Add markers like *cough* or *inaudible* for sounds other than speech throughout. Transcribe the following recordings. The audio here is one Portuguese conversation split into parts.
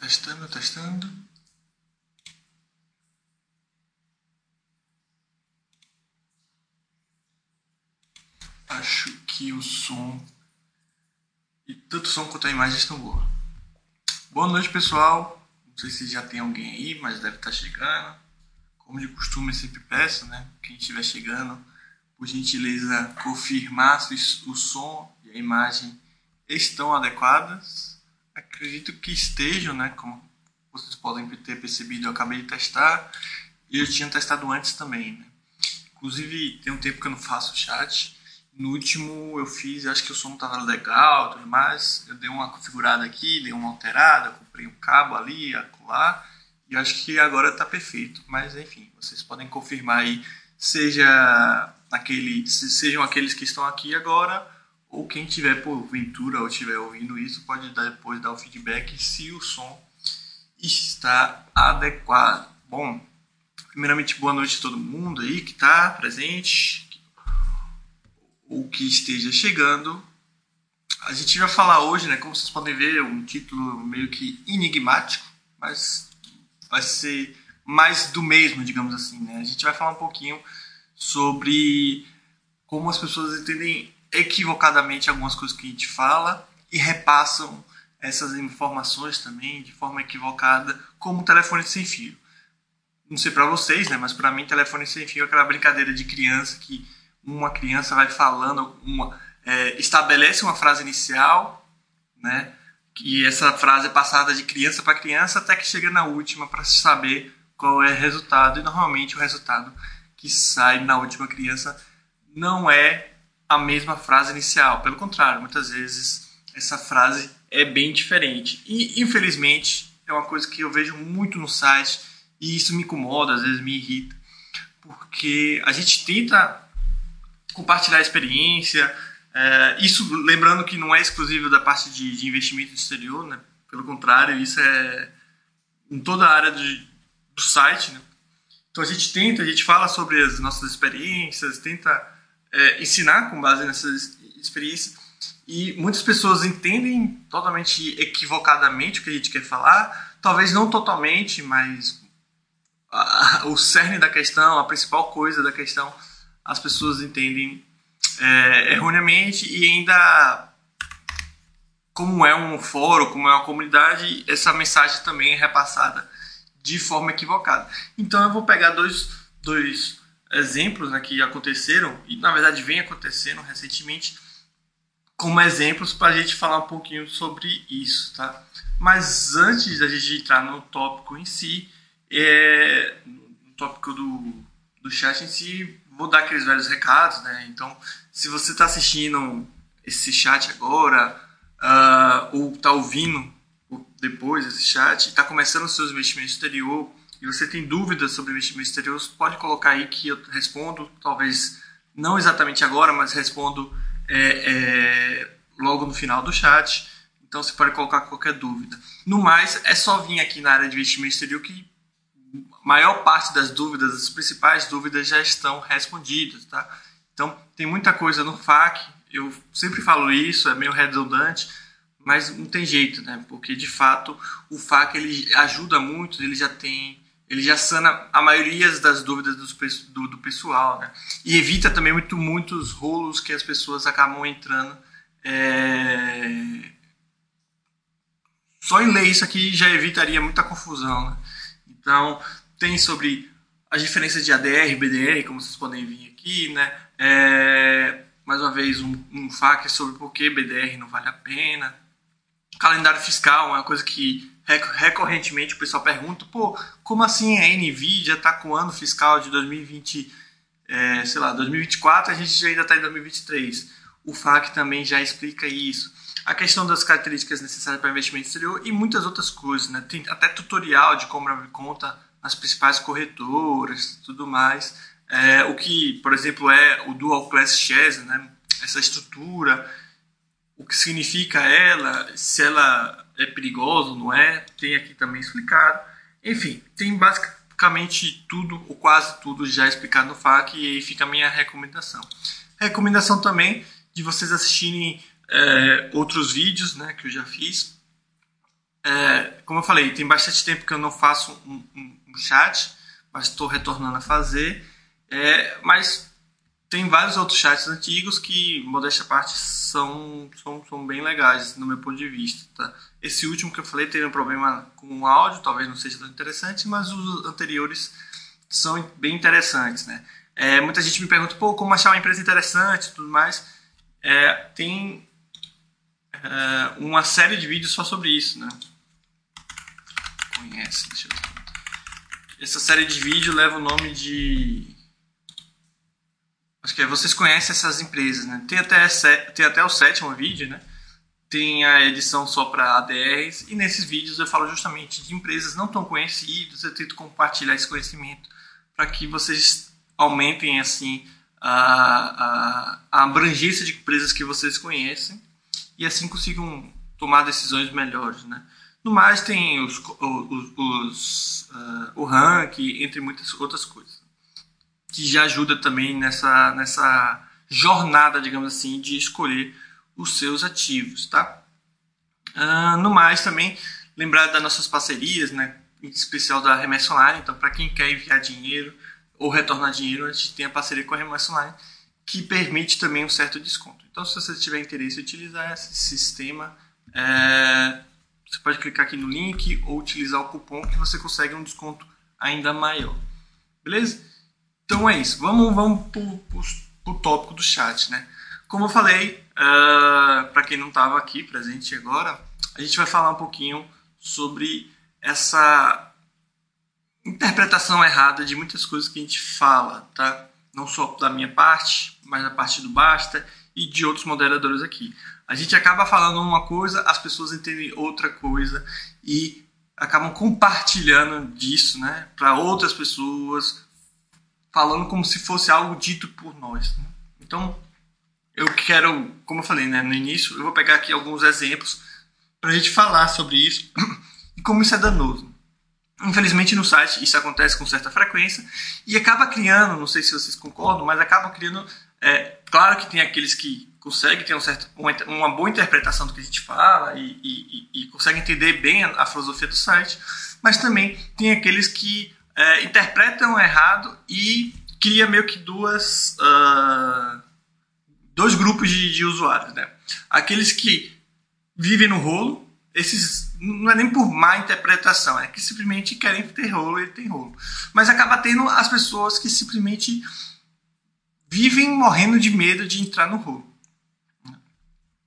Testando, testando. Acho que o som e tanto o som quanto a imagem estão boas. Boa noite, pessoal. Não sei se já tem alguém aí, mas deve estar chegando. Como de costume, sempre peço, né? Quem estiver chegando, por gentileza, confirmar se o som e a imagem estão adequadas. Acredito que estejam, né? Como vocês podem ter percebido, eu acabei de testar e eu tinha testado antes também. Né? Inclusive, tem um tempo que eu não faço chat. No último eu fiz, acho que o som estava legal tudo mais. Eu dei uma configurada aqui, dei uma alterada, comprei um cabo ali, acolá. E acho que agora está perfeito. Mas enfim, vocês podem confirmar aí, seja aquele, sejam aqueles que estão aqui agora, ou quem tiver por ventura ou estiver ouvindo isso, pode depois dar o feedback se o som está adequado. Bom, primeiramente, boa noite a todo mundo aí que está presente, ou que esteja chegando. A gente vai falar hoje, né, como vocês podem ver, um título meio que enigmático, mas vai ser mais do mesmo, digamos assim. Né? A gente vai falar um pouquinho sobre como as pessoas entendem equivocadamente algumas coisas que a gente fala e repassam essas informações também de forma equivocada, como telefone sem fio. Não sei para vocês, né, mas para mim telefone sem fio é aquela brincadeira de criança que uma criança vai falando, uma, é, estabelece uma frase inicial, né, e essa frase é passada de criança para criança até que chega na última para saber qual é o resultado e normalmente o resultado que sai na última criança não é a mesma frase inicial, pelo contrário, muitas vezes essa frase é bem diferente. E, infelizmente, é uma coisa que eu vejo muito no site e isso me incomoda, às vezes me irrita, porque a gente tenta compartilhar a experiência, é, isso lembrando que não é exclusivo da parte de, de investimento exterior, né? pelo contrário, isso é em toda a área de, do site. Né? Então a gente tenta, a gente fala sobre as nossas experiências, tenta é, ensinar com base nessas experiências, e muitas pessoas entendem totalmente equivocadamente o que a gente quer falar, talvez não totalmente, mas a, o cerne da questão, a principal coisa da questão, as pessoas entendem é, erroneamente. E ainda como é um fórum, como é uma comunidade, essa mensagem também é repassada de forma equivocada. Então eu vou pegar dois, dois exemplos né, que aconteceram e na verdade vem acontecendo recentemente como exemplos para a gente falar um pouquinho sobre isso, tá? Mas antes da gente entrar no tópico em si, é, no tópico do, do chat em si, vou dar aqueles velhos recados, né? Então, se você está assistindo esse chat agora, uh, ou está ouvindo depois esse chat, está começando os seus investimentos exterior e você tem dúvidas sobre investimento exterior, pode colocar aí que eu respondo, talvez não exatamente agora, mas respondo é, é, logo no final do chat. Então você pode colocar qualquer dúvida. No mais, é só vir aqui na área de investimento exterior que a maior parte das dúvidas, as principais dúvidas já estão respondidas, tá? Então tem muita coisa no FAQ. Eu sempre falo isso, é meio redundante, mas não tem jeito, né? Porque de fato o FAQ ele ajuda muito, ele já tem ele já sana a maioria das dúvidas do, do, do pessoal, né? E evita também muito, muitos rolos que as pessoas acabam entrando. É... Só em ler isso aqui já evitaria muita confusão, né? Então, tem sobre as diferenças de ADR e BDR, como vocês podem ver aqui, né? É... Mais uma vez, um, um FAQ sobre por que BDR não vale a pena. Calendário fiscal é uma coisa que recorrentemente o pessoal pergunta, pô, como assim a Nvidia está com o ano fiscal de 2020, é, sei lá, 2024, a gente ainda está em 2023. O FAQ também já explica isso. A questão das características necessárias para investimento exterior e muitas outras coisas, né? Tem até tutorial de como abrir conta nas principais corretoras tudo mais. É, o que, por exemplo, é o Dual Class Shares, né? Essa estrutura, o que significa ela, se ela é perigoso, não é? Tem aqui também explicado. Enfim, tem basicamente tudo, ou quase tudo já explicado no FAQ e aí fica a minha recomendação. Recomendação também de vocês assistirem é, outros vídeos né, que eu já fiz. é, como eu falei, tem bastante tempo que eu não faço um, um, um chat, mas estou retornando a fazer. É, mas tem vários outros chats antigos que, modéstia parte, são, são, são bem legais no meu ponto de vista. Tá? Esse último que eu falei teve um problema com o áudio, talvez não seja tão interessante, mas os anteriores são bem interessantes. Né? É, muita gente me pergunta, pô, como achar uma empresa interessante e tudo mais. É, tem é, uma série de vídeos só sobre isso, né? Conhece, deixa eu ver. Essa série de vídeo leva o nome de. Acho que é Vocês Conhecem Essas Empresas, né? Tem até, tem até o sétimo vídeo, né? Tem a edição só para ADRs, e nesses vídeos eu falo justamente de empresas não tão conhecidas, eu tento compartilhar esse conhecimento para que vocês aumentem assim a, a, a abrangência de empresas que vocês conhecem e assim consigam tomar decisões melhores, né? No mais tem os, os, os uh, o ranking, entre muitas outras coisas, que já ajuda também nessa, nessa jornada, digamos assim, de escolher os seus ativos, tá? Uh, no mais também lembrar das nossas parcerias, né? Em especial da Remessa Online, então para quem quer enviar dinheiro ou retornar dinheiro, a gente tem a parceria com a Remessa Online, que permite também um certo desconto. Então, se você tiver interesse em utilizar esse sistema, é, você pode clicar aqui no link ou utilizar o cupom que você consegue um desconto ainda maior. Beleza? Então é isso. Vamos, vamos para o tópico do chat. Né? Como eu falei, uh, para quem não estava aqui presente agora, a gente vai falar um pouquinho sobre essa interpretação errada de muitas coisas que a gente fala, tá? Não só da minha parte, mas da parte do Basta e de outros moderadores aqui. A gente acaba falando uma coisa, as pessoas entendem outra coisa e acabam compartilhando disso, né, para outras pessoas, falando como se fosse algo dito por nós. Né? Então, eu quero, como eu falei, né, no início, eu vou pegar aqui alguns exemplos para a gente falar sobre isso *coughs* e como isso é danoso. Infelizmente no site isso acontece com certa frequência e acaba criando, não sei se vocês concordam, mas acaba criando é, claro que tem aqueles que conseguem ter um certo, uma, boa interpretação do que a gente fala e, e, e conseguem entender bem a, a, filosofia do site, mas também tem aqueles que é, interpretam errado e cria meio que duas uh, dois grupos de, de usuários, né? Aqueles que vivem no rolo, esses não é nem por má interpretação, é que simplesmente querem ter rolo e tem rolo, mas acaba tendo as pessoas que simplesmente vivem morrendo de medo de entrar no rolo.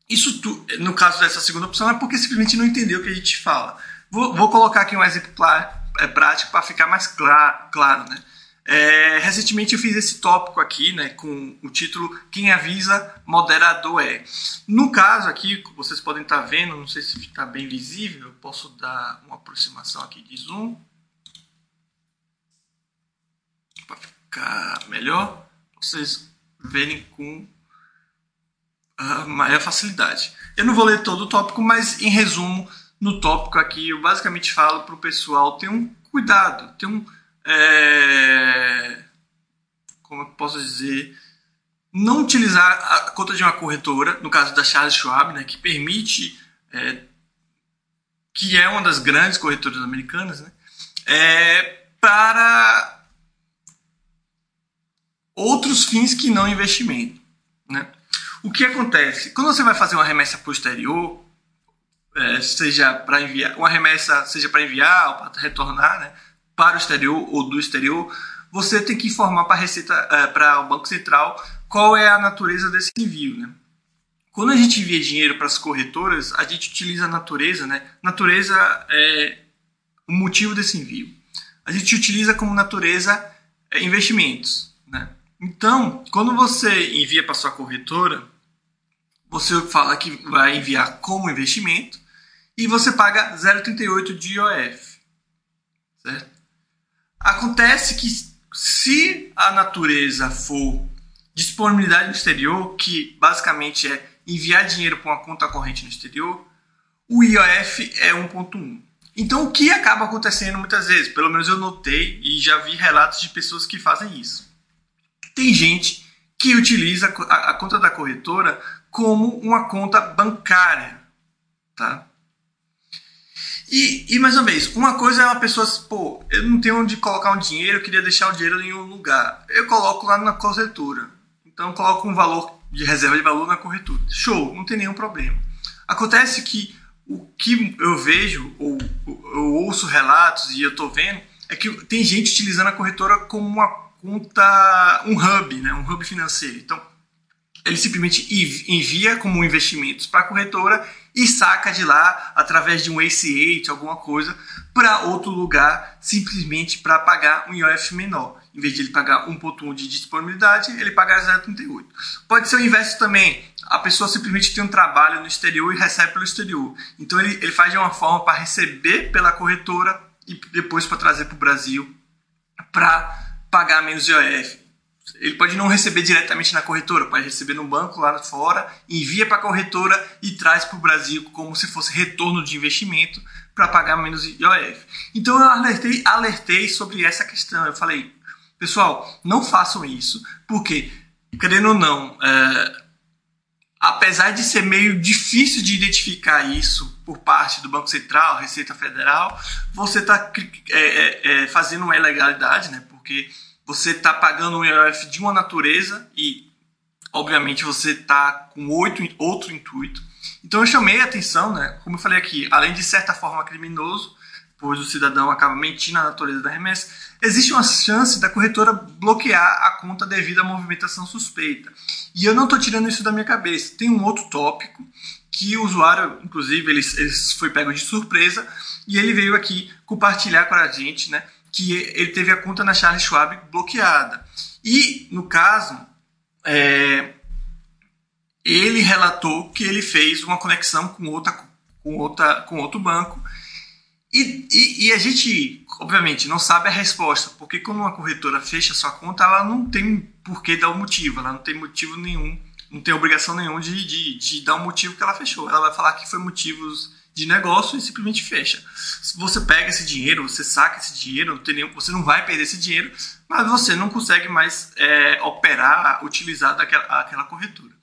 Isso, tu, no caso dessa segunda opção, é porque simplesmente não entendeu o que a gente fala. Vou, vou colocar aqui um exemplo claro, é, prático para ficar mais clar, claro. Né? É, recentemente eu fiz esse tópico aqui né, com o título Quem avisa, moderador é. No caso aqui, vocês podem estar tá vendo, não sei se está bem visível, eu posso dar uma aproximação aqui de zoom para ficar melhor vocês verem com uh, maior facilidade. Eu não vou ler todo o tópico, mas em resumo, no tópico aqui eu basicamente falo para o pessoal ter um cuidado, ter um. É, como eu posso dizer? Não utilizar a conta de uma corretora, no caso da Charles Schwab, né, que permite. É, que é uma das grandes corretoras americanas, né, é, para outros fins que não investimento. Né? O que acontece? Quando você vai fazer uma remessa posterior, é, seja para enviar, uma remessa seja para enviar ou para retornar né, para o exterior ou do exterior, você tem que informar para Receita, é, para o Banco Central qual é a natureza desse envio. Né? Quando a gente envia dinheiro para as corretoras, a gente utiliza a natureza, né? Natureza é o motivo desse envio. A gente utiliza como natureza é, investimentos, né? Então, quando você envia para sua corretora, você fala que vai enviar como investimento e você paga 0,38 de IOF. Certo? Acontece que se a natureza for disponibilidade no exterior, que basicamente é enviar dinheiro para uma conta corrente no exterior, o IOF é 1.1. Então, o que acaba acontecendo muitas vezes, pelo menos eu notei e já vi relatos de pessoas que fazem isso tem gente que utiliza a, a conta da corretora como uma conta bancária, tá? E, e, mais uma vez, uma coisa é uma pessoa, pô, eu não tenho onde colocar um dinheiro, eu queria deixar o dinheiro em um lugar. Eu coloco lá na corretora. Então eu coloco um valor de reserva de valor na corretora. Show, não tem nenhum problema. Acontece que o que eu vejo, ou eu ouço relatos e eu estou vendo, é que tem gente utilizando a corretora como uma conta, um hub, né, um hub financeiro. Então, ele simplesmente envia como investimentos para a corretora e saca de lá através de um ACH, alguma coisa, para outro lugar, simplesmente para pagar um IOF menor. Em vez de ele pagar 1.1 de disponibilidade, ele paga 0.38. Pode ser o inverso também. A pessoa simplesmente tem um trabalho no exterior e recebe pelo exterior. Então ele, ele faz de uma forma para receber pela corretora e depois para trazer para o Brasil para pagar menos IOF. Ele pode não receber diretamente na corretora, pode receber no banco lá fora, envia para a corretora e traz para o Brasil como se fosse retorno de investimento para pagar menos IOF. Então eu alertei, alertei sobre essa questão. Eu falei, pessoal, não façam isso, porque, querendo ou não, é, apesar de ser meio difícil de identificar isso por parte do Banco Central, Receita Federal, você está é, é, é, fazendo uma ilegalidade, né? Porque você está pagando um IOF de uma natureza e, obviamente, você está com outro, outro intuito. Então eu chamei a atenção, né? Como eu falei aqui, além de certa forma criminoso, pois o cidadão acaba mentindo na natureza da remessa, existe uma chance da corretora bloquear a conta devido à movimentação suspeita. E eu não estou tirando isso da minha cabeça. Tem um outro tópico que o usuário, inclusive, ele, ele foi pego de surpresa e ele veio aqui compartilhar com a gente, né? Que ele teve a conta na Charles Schwab bloqueada. E, no caso, é, ele relatou que ele fez uma conexão com, outra, com, outra, com outro banco. E, e, e, a gente, obviamente, não sabe a resposta, porque quando uma corretora fecha sua conta, ela não tem por que dar o um motivo, ela não tem motivo nenhum, não tem obrigação nenhuma de, de, de dar um motivo que ela fechou. Ela vai falar que foi motivos de negócio e simplesmente fecha. Você pega esse dinheiro, você saca esse dinheiro, você não vai perder esse dinheiro, mas você não consegue mais é, operar, utilizar daquela, aquela corretora.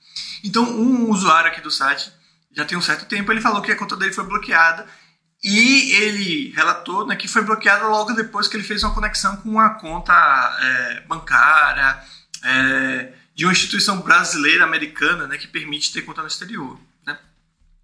Então, um usuário aqui do site, já tem um certo tempo, ele falou que a conta dele foi bloqueada e ele relatou né, que foi bloqueada logo depois que ele fez uma conexão com uma conta é, bancária é, de uma instituição brasileira, americana, né, que permite ter conta no exterior.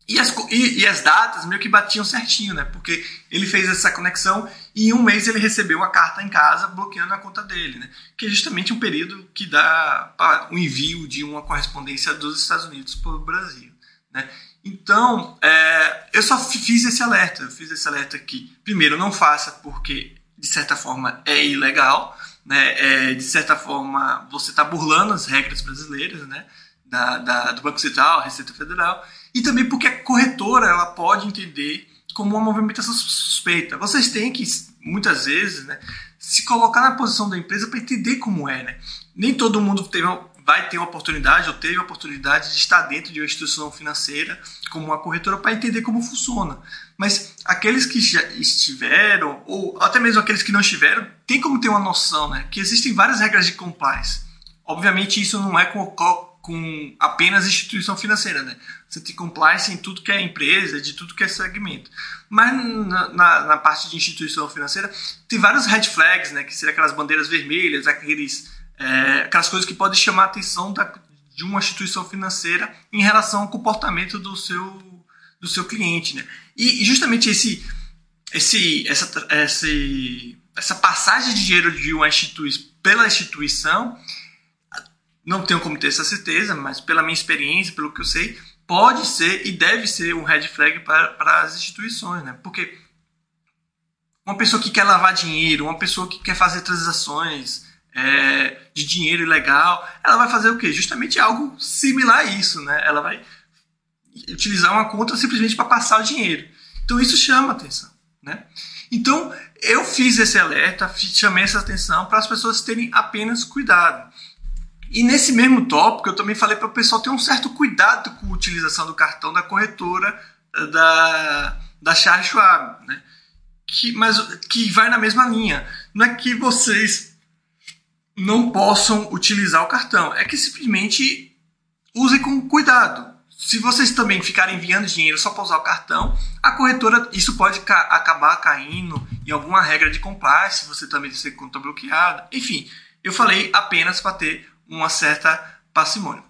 E as, e, e as datas meio que batiam certinho, né? Porque ele fez essa conexão e em um mês ele recebeu a carta em casa bloqueando a conta dele, né? Que é justamente um período que dá para o envio de uma correspondência dos Estados Unidos para o Brasil, né? Então, é, eu só fiz esse alerta. Eu fiz esse alerta aqui. Primeiro, não faça porque, de certa forma, é ilegal. Né? É, de certa forma, você está burlando as regras brasileiras né? da, da, do Banco Central, Receita Federal e também porque a corretora ela pode entender como uma movimentação suspeita. Vocês têm que, muitas vezes, né, se colocar na posição da empresa para entender como é. Né? Nem todo mundo teve, vai ter uma oportunidade ou teve a oportunidade de estar dentro de uma instituição financeira como uma corretora para entender como funciona. Mas aqueles que já estiveram, ou até mesmo aqueles que não estiveram, tem como ter uma noção né, que existem várias regras de compliance. Obviamente, isso não é com com apenas instituição financeira, né? Você tem compliance em tudo que é empresa, de tudo que é segmento. Mas na, na, na, parte de instituição financeira tem vários red flags, né? Que seriam aquelas bandeiras vermelhas, aqueles, é, aquelas coisas que podem chamar a atenção da, de uma instituição financeira em relação ao comportamento do seu, do seu cliente, né? E justamente esse, esse, essa, esse, essa passagem de dinheiro de uma instituição pela instituição não tenho como ter essa certeza, mas pela minha experiência, pelo que eu sei, pode ser e deve ser um red flag para, as instituições, né? Porque uma pessoa que quer lavar dinheiro, uma pessoa que quer fazer transações é, de dinheiro ilegal, ela vai fazer o quê? Justamente algo similar a isso, né? Ela vai utilizar uma conta simplesmente para passar o dinheiro. Então isso chama atenção, né? Então eu fiz esse alerta, chamei essa atenção para as pessoas terem apenas cuidado. E nesse mesmo tópico, eu também falei para o pessoal ter um certo cuidado com a utilização do cartão da corretora eh, da, da Charles Schwab, né? que, mas que vai na mesma linha. Não é que vocês não possam utilizar o cartão, é que simplesmente usem com cuidado. se vocês também ficarem enviando dinheiro só para usar o cartão, a corretora, isso pode ca acabar caindo em alguma regra de compliance, você também tem conta bloqueada. Enfim, eu falei apenas para ter uma certa parcimônia.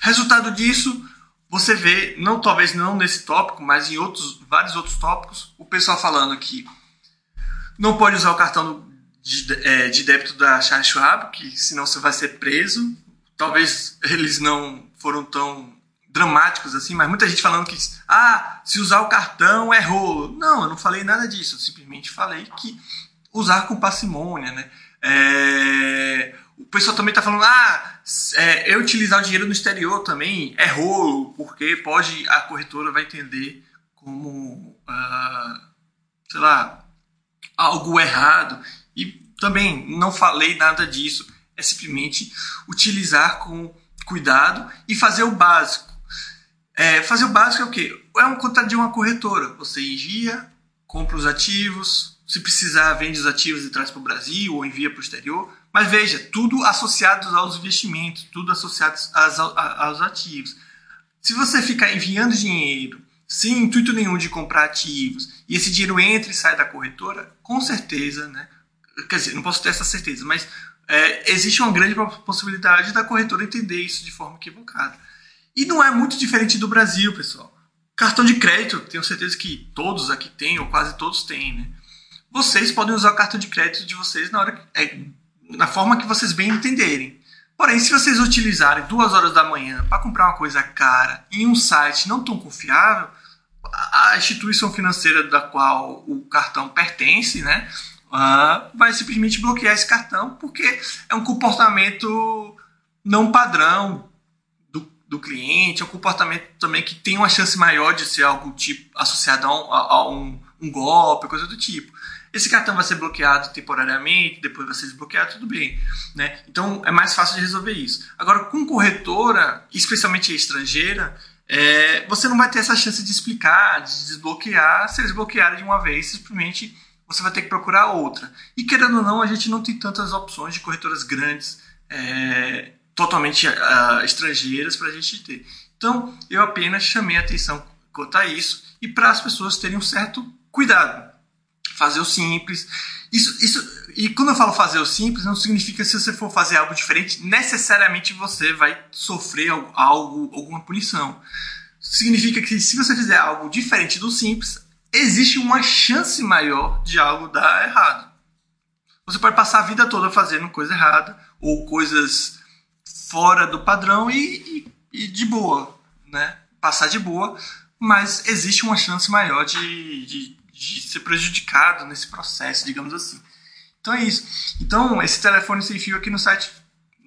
Resultado disso, você vê, não talvez não nesse tópico, mas em outros, vários outros tópicos, o pessoal falando que não pode usar o cartão de, é, de débito da Charles Schwab, que senão você vai ser preso. Talvez eles não foram tão dramáticos assim, mas muita gente falando que ah, se usar o cartão é rolo. Não, eu não falei nada disso. Eu simplesmente falei que usar com parcimônia, né? É... O pessoal também está falando, ah, é, eu utilizar o dinheiro no exterior também é rolo, porque pode a corretora vai entender como, uh, sei lá, algo errado. E também não falei nada disso. É simplesmente utilizar com cuidado e fazer o básico. É, fazer o básico é o quê? É um contrato de uma corretora. Você envia, compra os ativos, se precisar, vende os ativos e traz para o Brasil ou envia para o exterior. Mas veja, tudo associado aos investimentos, tudo associado aos, aos ativos. Se você ficar enviando dinheiro sem intuito nenhum de comprar ativos e esse dinheiro entra e sai da corretora, com certeza, né? Quer dizer, não posso ter essa certeza, mas é, existe uma grande possibilidade da corretora entender isso de forma equivocada. E não é muito diferente do Brasil, pessoal. Cartão de crédito, tenho certeza que todos aqui têm, ou quase todos têm, né? Vocês podem usar o cartão de crédito de vocês na hora que, é, na forma que vocês bem entenderem. Porém, se vocês utilizarem duas horas da manhã para comprar uma coisa cara em um site não tão confiável, a instituição financeira da qual o cartão pertence, né, uh, vai simplesmente bloquear esse cartão porque é um comportamento não padrão do, do cliente, é um comportamento também que tem uma chance maior de ser algo tipo associado a a, a um, um golpe, coisa do tipo. Esse cartão vai ser bloqueado temporariamente, depois vai ser desbloqueado, tudo bem. Né? Então é mais fácil de resolver isso. Agora, com corretora, especialmente estrangeira, é, você não vai ter essa chance de explicar, de desbloquear. Se eles bloquearem de uma vez, simplesmente você vai ter que procurar outra. E querendo ou não, a gente não tem tantas opções de corretoras grandes, é, totalmente uh, estrangeiras para a gente ter. Então, eu apenas chamei a atenção quanto a isso e para as pessoas terem um certo cuidado. Fazer o simples. Isso, isso, e quando eu falo fazer o simples, não significa que se você for fazer algo diferente, necessariamente você vai sofrer algo, alguma punição. Significa que se você fizer algo diferente do simples, existe uma chance maior de algo dar errado. Você pode passar a vida toda fazendo coisa errada ou coisas fora do padrão e, e, e de boa, né? Passar de boa, mas existe uma chance maior de, de, de, ser prejudicado nesse processo, digamos assim. Então é isso. Então, esse telefone sem fio aqui no site,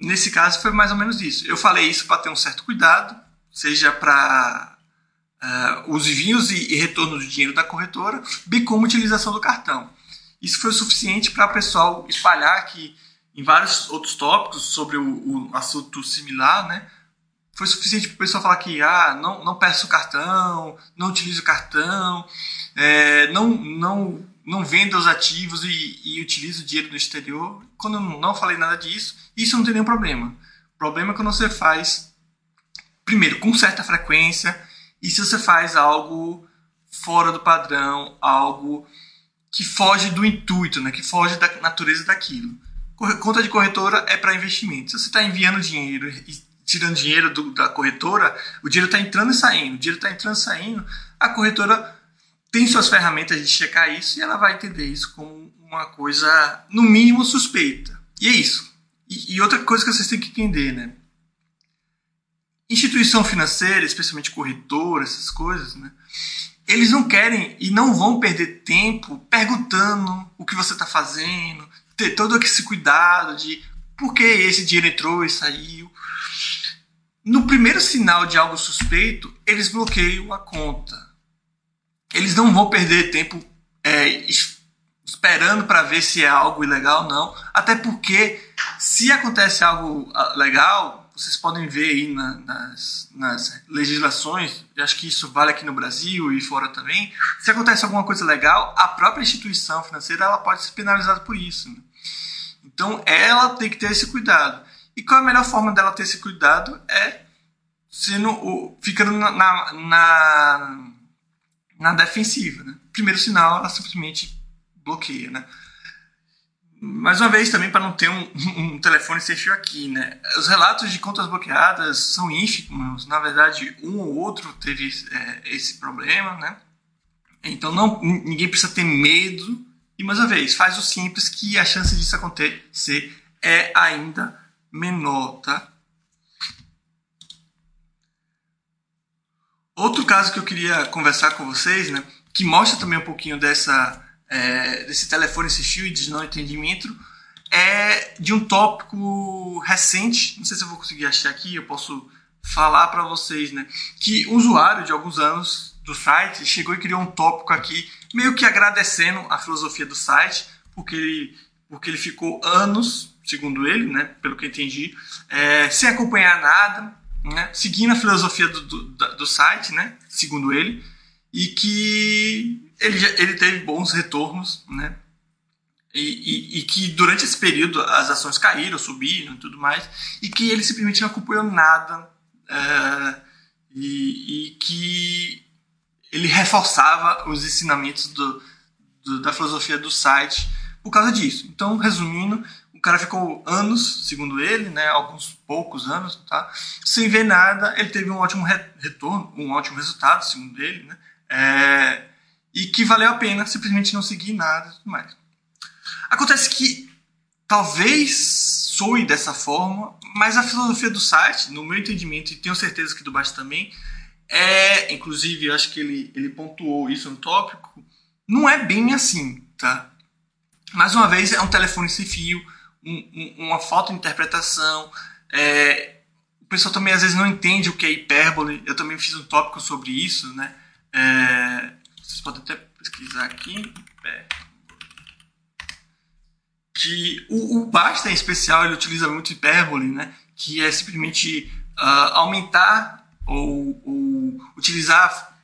nesse caso, foi mais ou menos isso. Eu falei isso para ter um certo cuidado, seja para uh, os envios e, e retorno do dinheiro da corretora, bem como utilização do cartão. Isso foi o suficiente para o pessoal espalhar que em vários outros tópicos sobre o, o assunto similar, né? Foi suficiente para o pessoal falar que ah, não, não peço cartão, não utilizo cartão, é, não, não, não venda os ativos e, e utilizo o dinheiro no exterior. Quando eu não falei nada disso, isso não tem nenhum problema. O problema é quando você faz, primeiro, com certa frequência, e se você faz algo fora do padrão, algo que foge do intuito, né? que foge da natureza daquilo. Conta de corretora é para investimento. Se você está enviando dinheiro e tirando dinheiro do, da corretora, o dinheiro está entrando e saindo. O dinheiro está entrando e saindo. A corretora tem suas ferramentas de checar isso e ela vai entender isso como uma coisa, no mínimo, suspeita. E é isso. E, e outra coisa que vocês têm que entender, né? instituição financeira, especialmente corretora, essas coisas, né? Eles não querem e não vão perder tempo perguntando o que você está fazendo, ter todo esse cuidado de por que esse dinheiro entrou e saiu. No primeiro sinal de algo suspeito, eles bloqueiam a conta. Eles não vão perder tempo é, esperando para ver se é algo ilegal ou não. Até porque, se acontece algo ah, legal, vocês podem ver aí na, nas, nas legislações, acho que isso vale aqui no Brasil e fora também, se acontece alguma coisa legal, a própria instituição financeira ela pode ser penalizada por isso. Né? Então ela tem que ter esse cuidado. E qual é a melhor forma dela ter esse cuidado? É sendo, ficando na, na, na defensiva. Né? Primeiro sinal, ela simplesmente bloqueia. Né? Mais uma vez, também para não ter um, *laughs* um, telefone sem fio aqui, né? Os relatos de contas bloqueadas são ínfimos. Na verdade, um ou outro teve é, esse problema, né? Então, não, ninguém precisa ter medo. E, mais uma vez, faz o simples que a chance disso acontecer é ainda menor, tá? Outro caso que eu queria conversar com vocês, né? Que mostra também um pouquinho dessa é, desse telefone esse fio de não entendimento é de um tópico recente, não sei se eu vou conseguir achar aqui, eu posso falar para vocês, né? Que um usuário de alguns anos do site chegou e criou um tópico aqui, meio que agradecendo a filosofia do site, porque ele, porque ele ficou anos, segundo ele, né? Pelo que eu entendi, é, sem acompanhar nada, né? Seguindo a filosofia do, do, do site, né? Segundo ele, e que ele, ele teve bons retornos, né? E, e, e, que durante esse período as ações caíram, subiram e tudo mais, e que ele simplesmente não acompanhou nada, é, e, e, que ele reforçava os ensinamentos do, do, da filosofia do site por causa disso. Então, resumindo, o cara ficou anos, segundo ele, né, alguns poucos anos, tá, sem ver nada, ele teve um ótimo retorno, um ótimo resultado, segundo ele, né, é, e que valeu a pena simplesmente não seguir nada e tudo mais. Acontece que talvez soe dessa forma, mas a filosofia do site, no meu entendimento, e tenho certeza que do Baixo também, é, inclusive, acho que ele, ele pontuou isso no tópico, não é bem assim, tá? Mais uma vez, é um telefone sem fio, um, um, uma falta de interpretação, é, o pessoal também às vezes não entende o que é hipérbole, eu também fiz um tópico sobre isso, né? É, vocês podem até pesquisar aqui. Que o, o Basta, em especial, ele utiliza muito hipérbole, né? que é simplesmente uh, aumentar ou, ou, utilizar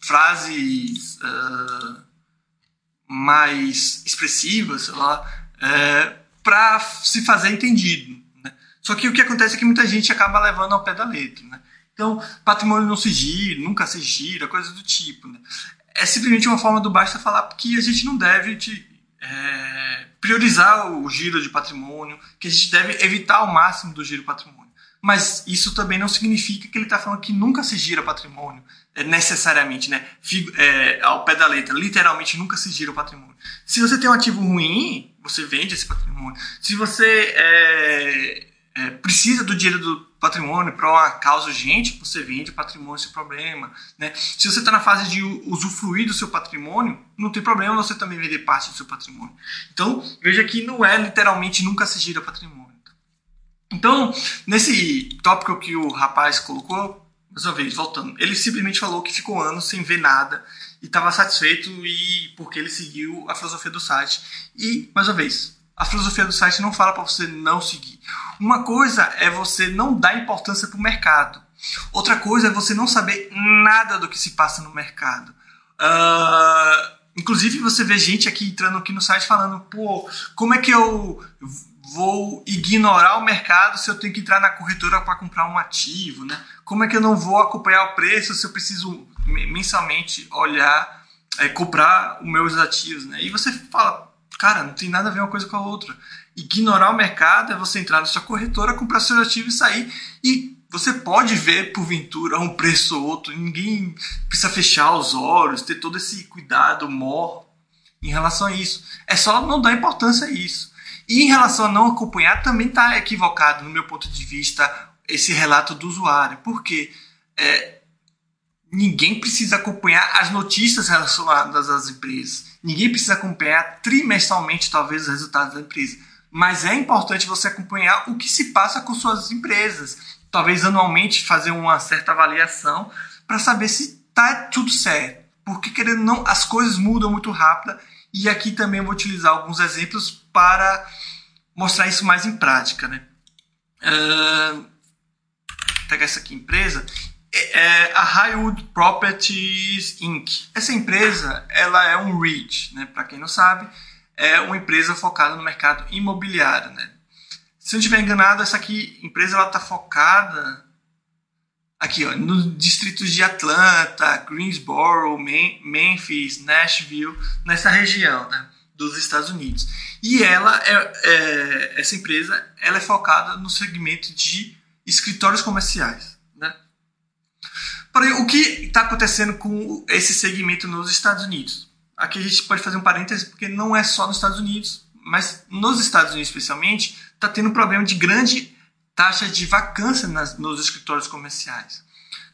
frases uh, mais expressivas, sei lá, é, para se fazer entendido. Né? Só que o que acontece é que muita gente acaba levando ao pé da letra. Né? Então, patrimônio não se gira, nunca se gira, coisa do tipo. Né? É simplesmente uma forma do Basta falar que a gente não deve te, é, priorizar o giro de patrimônio, que a gente deve evitar o máximo do giro patrimônio. Mas isso também não significa que ele está falando que nunca se gira patrimônio, é, necessariamente, né? É, ao pé da letra, literalmente nunca se gira o patrimônio. Se você tem um ativo ruim, você vende esse patrimônio. Se você é, é, precisa do dinheiro do patrimônio para uma causa urgente, você vende patrimônio sem problema. Né? Se você está na fase de usufruir do seu patrimônio, não tem problema você também vender parte do seu patrimônio. Então, veja que não é literalmente nunca se gira patrimônio. Então, nesse tópico que o rapaz colocou, mais uma vez, voltando, ele simplesmente falou que ficou anos sem ver nada e estava satisfeito e porque ele seguiu a filosofia do site. E, mais uma vez, a filosofia do site não fala para você não seguir. Uma coisa é você não dar importância para o mercado. Outra coisa é você não saber nada do que se passa no mercado. Uh, inclusive, você vê gente aqui entrando aqui no site falando: pô, como é que eu vou ignorar o mercado se eu tenho que entrar na corretora para comprar um ativo? Né? Como é que eu não vou acompanhar o preço se eu preciso mensalmente olhar, é, comprar os meus ativos? Né? E você fala Cara, não tem nada a ver uma coisa com a outra. Ignorar o mercado é você entrar na sua corretora, comprar seu ativo e sair. E você pode ver, porventura, um preço ou outro. Ninguém precisa fechar os olhos, ter todo esse cuidado mor em relação a isso. É só não dar importância a isso. E em relação a não acompanhar, também está equivocado, no meu ponto de vista, esse relato do usuário. Porque é, ninguém precisa acompanhar as notícias relacionadas às empresas. Ninguém precisa acompanhar trimestralmente, talvez, os resultados da empresa. Mas é importante você acompanhar o que se passa com suas empresas. Talvez anualmente fazer uma certa avaliação para saber se está tudo certo. Porque, querendo não, as coisas mudam muito rápido. E aqui também vou utilizar alguns exemplos para mostrar isso mais em prática. Né? Uh, pegar essa aqui, empresa é a Highwood Properties Inc. Essa empresa, ela é um REIT, né? Para quem não sabe, é uma empresa focada no mercado imobiliário, né? Se não estiver enganado, essa aqui empresa ela está focada aqui, ó, nos distritos de Atlanta, Greensboro, Memphis, Nashville, nessa região né, dos Estados Unidos. E ela é, é, essa empresa ela é focada no segmento de escritórios comerciais. Né? Porém, o que está acontecendo com esse segmento nos Estados Unidos? Aqui a gente pode fazer um parêntese, porque não é só nos Estados Unidos, mas nos Estados Unidos especialmente, está tendo um problema de grande taxa de vacância nas, nos escritórios comerciais.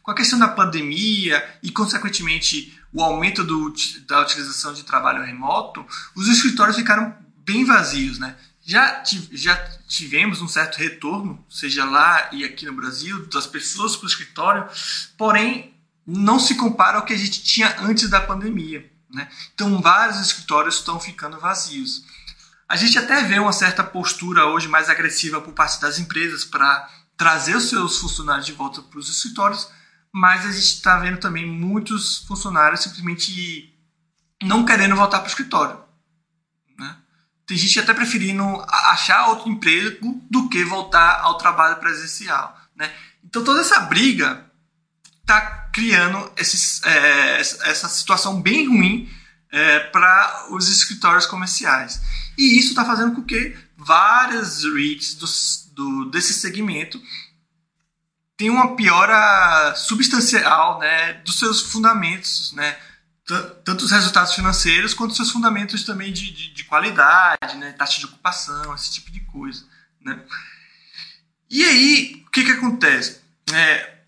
Com a questão da pandemia e, consequentemente, o aumento do, da utilização de trabalho remoto, os escritórios ficaram bem vazios. Né? Já, já tivemos um certo retorno, seja lá e aqui no Brasil, das pessoas para o escritório, porém não se compara ao que a gente tinha antes da pandemia. Né? Então, vários escritórios estão ficando vazios. A gente até vê uma certa postura hoje mais agressiva por parte das empresas para trazer os seus funcionários de volta para os escritórios, mas a gente está vendo também muitos funcionários simplesmente não querendo voltar para o escritório. Né? Tem gente até preferindo achar outro emprego do que voltar ao trabalho presencial. Né? Então toda essa briga está criando esses, é, essa situação bem ruim é, para os escritórios comerciais. E isso está fazendo com que várias REITs do, do, desse segmento tenham uma piora substancial né, dos seus fundamentos, né, tanto os resultados financeiros quanto os seus fundamentos também de, de, de qualidade, né, taxa de ocupação, esse tipo de coisa. Né. E aí, o que, que acontece? É,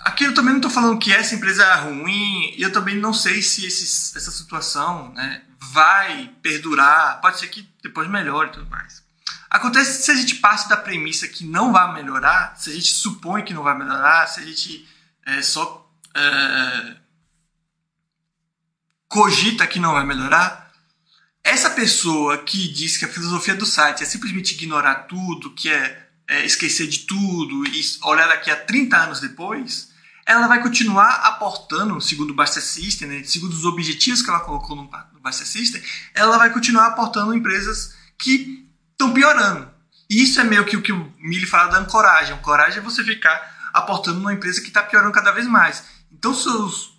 Aqui eu também não estou falando que essa empresa é ruim, e eu também não sei se esse, essa situação né, vai perdurar, pode ser que depois melhore e tudo mais. Acontece que se a gente parte da premissa que não vai melhorar, se a gente supõe que não vai melhorar, se a gente é, só é, cogita que não vai melhorar, essa pessoa que diz que a filosofia do site é simplesmente ignorar tudo, que é, é esquecer de tudo e olhar daqui a 30 anos depois, ela vai continuar aportando, segundo o Buster System, né, segundo os objetivos que ela colocou no, no System, ela vai continuar aportando empresas que estão piorando. E isso é meio que o que o Mili fala da ancoragem. Ancoragem é você ficar aportando numa empresa que está piorando cada vez mais. Então, seus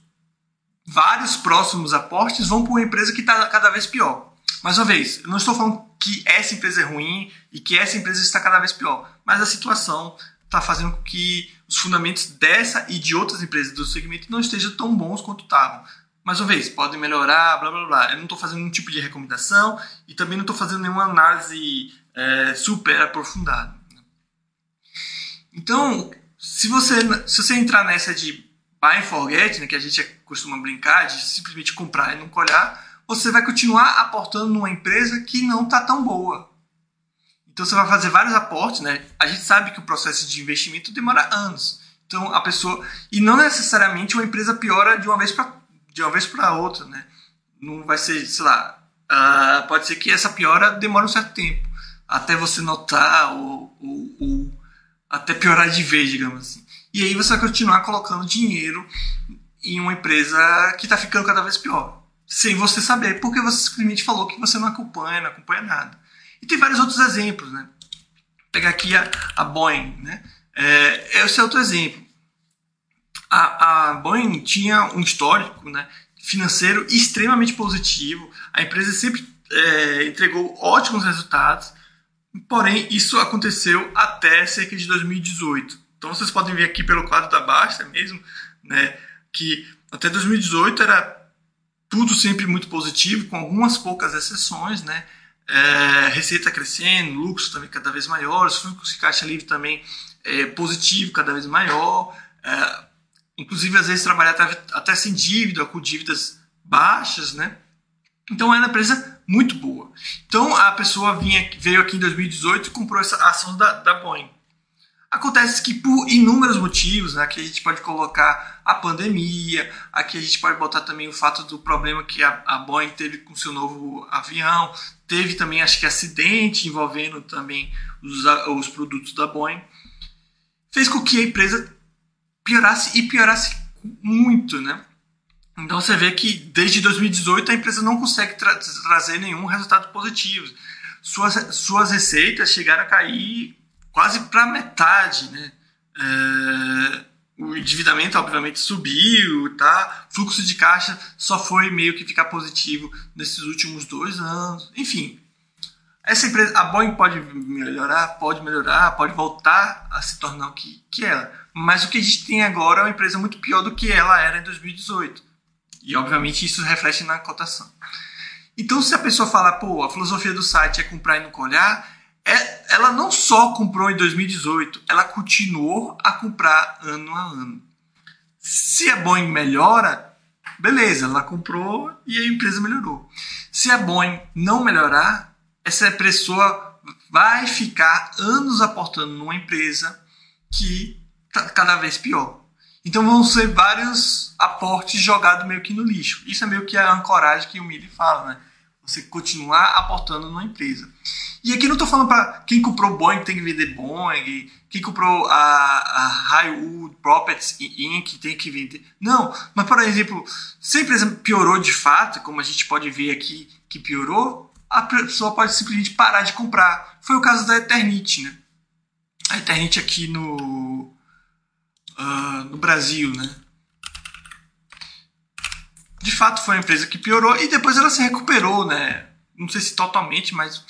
vários próximos aportes vão para uma empresa que está cada vez pior. Mais uma vez, eu não estou falando que essa empresa é ruim e que essa empresa está cada vez pior, mas a situação está fazendo com que os fundamentos dessa e de outras empresas do segmento não estejam tão bons quanto estavam. Mais uma vez, podem melhorar, blá blá blá. Eu não estou fazendo nenhum tipo de recomendação e também não estou fazendo nenhuma análise é, super aprofundada. Então, se você, se você entrar nessa de buy and forget, né, que a gente costuma brincar, de simplesmente comprar e não colhar, você vai continuar aportando numa empresa que não está tão boa. Então você vai fazer vários aportes, né? A gente sabe que o processo de investimento demora anos. Então a pessoa e não necessariamente uma empresa piora de uma vez para de uma vez para outra, né? Não vai ser, sei lá, uh, pode ser que essa piora demore um certo tempo até você notar ou, ou, ou até piorar de vez, digamos assim. E aí você vai continuar colocando dinheiro em uma empresa que está ficando cada vez pior, sem você saber, porque você simplesmente falou que você não acompanha, não acompanha nada. E tem vários outros exemplos, né? Vou pegar aqui a, a Boeing, né? É, esse é outro exemplo. A, a Boeing tinha um histórico né, financeiro extremamente positivo. A empresa sempre é, entregou ótimos resultados. Porém, isso aconteceu até cerca de 2018. Então, vocês podem ver aqui pelo quadro da Basta mesmo, né, que até 2018 era tudo sempre muito positivo, com algumas poucas exceções, né? é, receita crescendo, lucros também cada vez maiores, fluxo de caixa livre também é, positivo, cada vez maior. É, inclusive, às vezes, trabalhar até, sem dívida, com dívidas baixas, né? Então, é uma empresa muito boa. Então, a pessoa vinha, veio aqui em 2018 e comprou essa ação da, da Boeing. Acontece que por inúmeros motivos, né, aqui a gente pode colocar a pandemia, aqui a gente pode botar também o fato do problema que a, a Boeing teve com seu novo avião, teve também acho que acidente envolvendo também os, os produtos da Boeing, fez com que a empresa piorasse e piorasse muito, né? Então você vê que desde 2018 a empresa não consegue tra trazer nenhum resultado positivo. Suas, suas receitas chegaram a cair quase para metade, né? É, o endividamento obviamente subiu, tá? Fluxo de caixa só foi meio que ficar positivo nesses últimos dois anos. Enfim, essa empresa, a Boeing pode melhorar, pode melhorar, pode voltar a se tornar o que, que ela. Mas o que a gente tem agora é uma empresa muito pior do que ela era em 2018. E obviamente isso reflete na cotação. Então, se a pessoa falar, pô, a filosofia do site é comprar e nunca olhar, é, ela não só comprou em 2018, ela continuou a comprar ano a ano. Se a Boeing melhora, beleza, ela comprou e a empresa melhorou. Se a Boeing não melhorar, essa pessoa vai ficar anos aportando numa empresa que está cada vez pior. Então vão ser vários aportes jogados meio que no lixo. Isso é meio que a ancoragem que o Mili fala, né? Você continuar aportando numa empresa. E aqui não estou falando para quem comprou Boeing tem que vender Boeing, quem comprou a, a Highwood Properties Inc. tem que vender. Não, mas por exemplo, se a empresa piorou de fato, como a gente pode ver aqui que piorou, a pessoa pode simplesmente parar de comprar. Foi o caso da Eternit, né? A Eternit aqui no, uh, no Brasil, né? De fato foi uma empresa que piorou e depois ela se recuperou, né? Não sei se totalmente, mas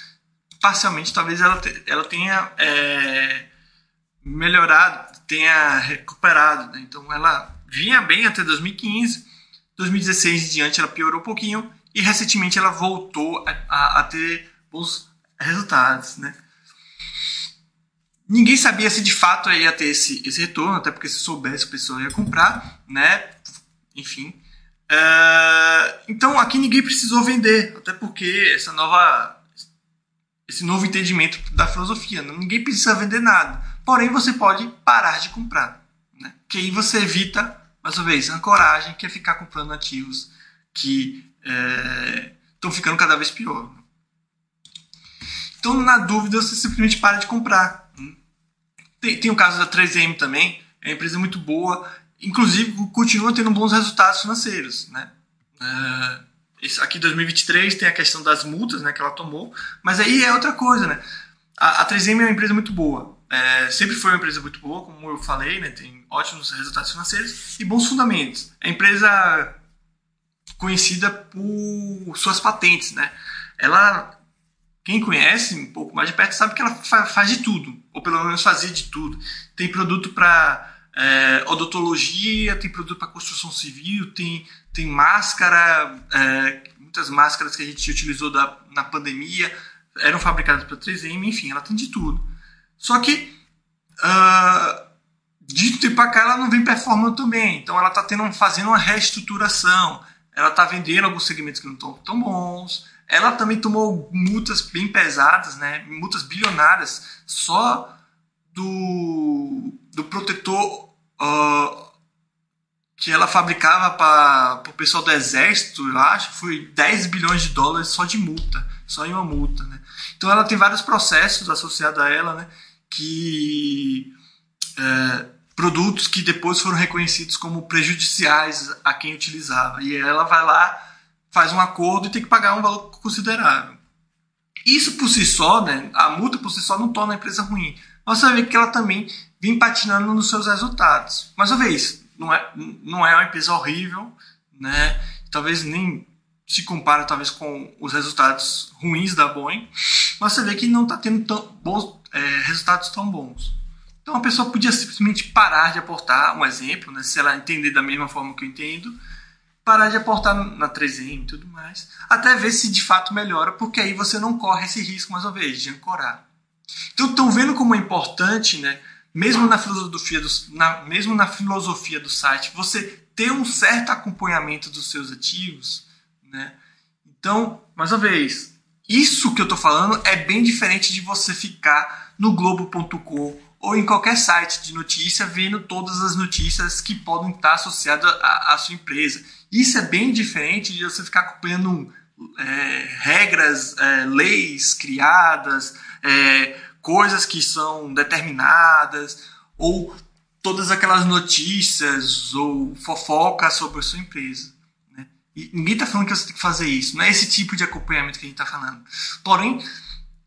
parcialmente talvez ela, ela tenha é, melhorado, tenha recuperado. Né? Então ela vinha bem até 2015, 2016 em diante ela piorou um pouquinho e recentemente ela voltou a, a, a ter bons resultados, né? Ninguém sabia se de fato ia ter esse, esse retorno, até porque se soubesse a pessoa ia comprar, né? Enfim. Uh, então aqui ninguém precisou vender, até porque essa nova esse novo entendimento da filosofia, né? ninguém precisa vender nada. Porém você pode parar de comprar, né? Que aí você evita, mais uma vez, a coragem que é ficar comprando ativos que estão é, ficando cada vez pior. Então, na dúvida, você simplesmente para de comprar. Tem, tem o caso da 3M também, é uma empresa muito boa, inclusive continua tendo bons resultados financeiros. Né? É, aqui em 2023 tem a questão das multas né, que ela tomou, mas aí é outra coisa. Né? A, a 3M é uma empresa muito boa, é, sempre foi uma empresa muito boa, como eu falei, né, tem ótimos resultados financeiros e bons fundamentos. A empresa conhecida por suas patentes, né? Ela, quem conhece um pouco mais de perto sabe que ela faz de tudo, ou pelo menos fazia de tudo. Tem produto para é, odontologia, tem produto para construção civil, tem, tem máscara, é, muitas máscaras que a gente utilizou da, na pandemia eram fabricadas pela 3M, enfim, ela tem de tudo. Só que uh, de tempo para cá ela não vem performando também, então ela está fazendo uma reestruturação ela está vendendo alguns segmentos que não estão tão bons. Ela também tomou multas bem pesadas, né? multas bilionárias, só do, do protetor uh, que ela fabricava para o pessoal do exército, eu acho, foi 10 bilhões de dólares só de multa, só em uma multa. Né? Então ela tem vários processos associados a ela né? que. É, produtos que depois foram reconhecidos como prejudiciais a quem utilizava. E ela vai lá, faz um acordo e tem que pagar um valor considerável. Isso por si só, né, a multa por si só não torna a empresa ruim. Mas você ver que ela também vem patinando nos seus resultados. Mais uma vez, não é, não é uma empresa horrível, né? talvez nem se compara talvez com os resultados ruins da Boeing, mas você vê que não está tendo tão bons, é, resultados tão bons. Então a pessoa podia simplesmente parar de aportar, um exemplo, né, se ela entender da mesma forma que eu entendo, parar de aportar na 3M e tudo mais, até ver se de fato melhora, porque aí você não corre esse risco, mais uma vez, de ancorar. Então estão vendo como é importante, né, mesmo na filosofia do, na, mesmo na filosofia do site, você ter um certo acompanhamento dos seus ativos, né? Então, mais uma vez, isso que eu estou falando é bem diferente de você ficar no globo.com ou em qualquer site de notícia vendo todas as notícias que podem estar associadas à, à sua empresa. Isso é bem diferente de você ficar acompanhando é, regras, é, leis criadas, é, coisas que são determinadas, ou todas aquelas notícias ou fofocas sobre a sua empresa. Né? E ninguém está falando que você tem que fazer isso, não é esse tipo de acompanhamento que a gente está falando. Porém,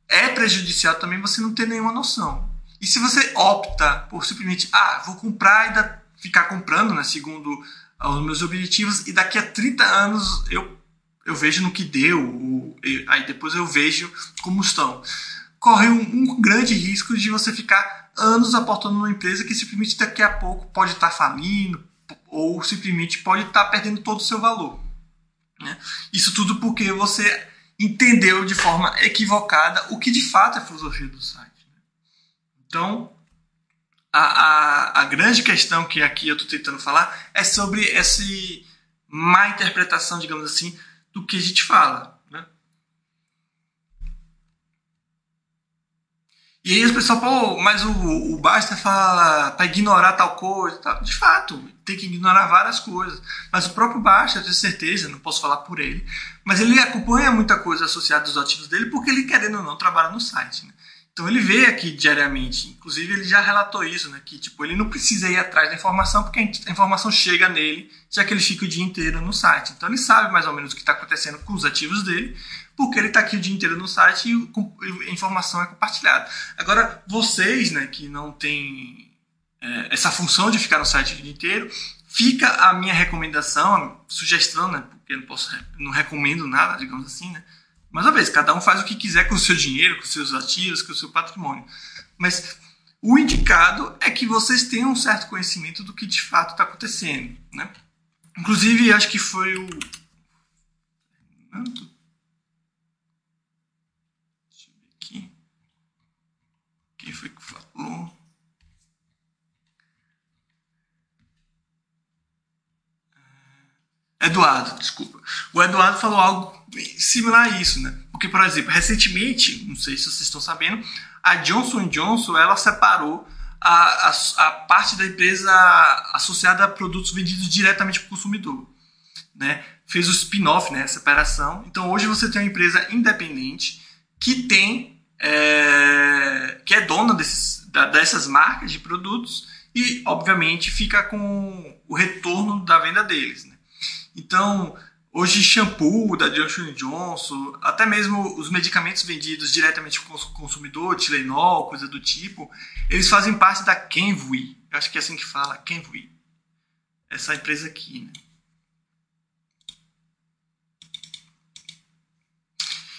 é prejudicial também você não ter nenhuma noção. E se você opta por simplesmente, ah, vou comprar e ficar comprando, né, segundo os meus objetivos, e daqui a 30 anos eu, eu vejo no que deu, aí depois eu vejo como estão. Corre um, um grande risco de você ficar anos aportando numa empresa que simplesmente daqui a pouco pode estar tá falindo, ou simplesmente pode estar tá perdendo todo o seu valor. Né? Isso tudo porque você entendeu de forma equivocada o que de fato é a filosofia do site. Né? Então, a, a, a, grande questão que aqui eu estou tentando falar é sobre essa má interpretação, digamos assim, do que a gente fala. E aí as pessoas, pô, mas o, o Basta fala para ignorar tal coisa. Tal. De fato, tem que ignorar várias coisas. Mas o próprio Basta, eu tenho certeza, não posso falar por ele, mas ele acompanha muita coisa associada aos ativos dele porque ele, querendo ou não, trabalha no site. Né? Então ele vê aqui diariamente, inclusive ele já relatou isso, né? Que tipo, ele não precisa ir atrás da informação porque a informação chega nele, já que ele fica o dia inteiro no site. Então ele sabe mais ou menos o que está acontecendo com os ativos dele, porque ele está aqui o dia inteiro no site e a informação é compartilhada. Agora, vocês, né, que não têm é, essa função de ficar no site o dia inteiro, fica a minha recomendação, a sugestão, né, porque eu não, posso, não recomendo nada, digamos assim, né, mais uma vez, cada um faz o que quiser com o seu dinheiro, com seus ativos, com o seu patrimônio. Mas o indicado é que vocês tenham um certo conhecimento do que de fato está acontecendo. Né? Inclusive, acho que foi o. Deixa eu ver aqui. Quem foi que falou? Eduardo, desculpa. O Eduardo falou algo similar a isso, né? Porque, por exemplo, recentemente, não sei se vocês estão sabendo, a Johnson Johnson ela separou a, a, a parte da empresa associada a produtos vendidos diretamente para o consumidor, né? Fez o spin-off, né? Separação. Então, hoje você tem uma empresa independente que tem é, que é dona desses, da, dessas marcas de produtos e, obviamente, fica com o retorno da venda deles. Né? Então, hoje shampoo da Johnson Johnson, até mesmo os medicamentos vendidos diretamente para o consumidor, Tilenol, coisa do tipo, eles fazem parte da Kenvui. Eu acho que é assim que fala, Kenvui. Essa empresa aqui, né?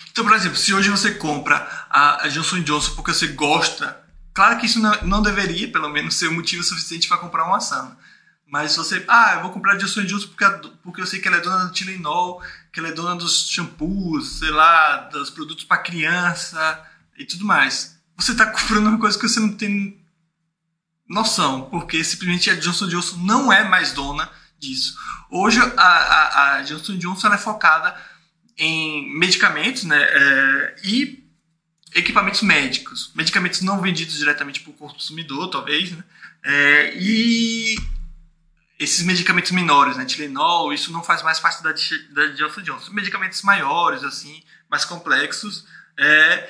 Então, por exemplo, se hoje você compra a Johnson Johnson porque você gosta, claro que isso não, deveria, pelo menos, ser um motivo suficiente para comprar uma ação. Mas você, ah, eu vou comprar a Johnson Johnson porque, porque eu sei que ela é dona do Tilenol, que ela é dona dos shampoos, sei lá, dos produtos para criança e tudo mais. Você está *laughs* comprando uma coisa que você não tem noção, porque simplesmente a Johnson Johnson não é mais dona disso. Hoje a, a, a Johnson Johnson é focada em medicamentos né, é, e equipamentos médicos. Medicamentos não vendidos diretamente para o consumidor, talvez, né, é, e esses medicamentos menores, né, Tilenol, isso não faz mais parte da, da Johnson Johnson. Medicamentos maiores, assim, mais complexos, é,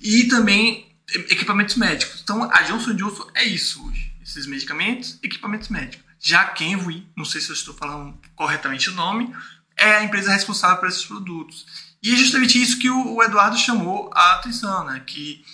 e também equipamentos médicos. Então, a Johnson Johnson é isso hoje. Esses medicamentos, equipamentos médicos. Já Kenvui, não sei se eu estou falando corretamente o nome, é a empresa responsável por esses produtos. E é justamente isso que o, Eduardo chamou a atenção, né? Que,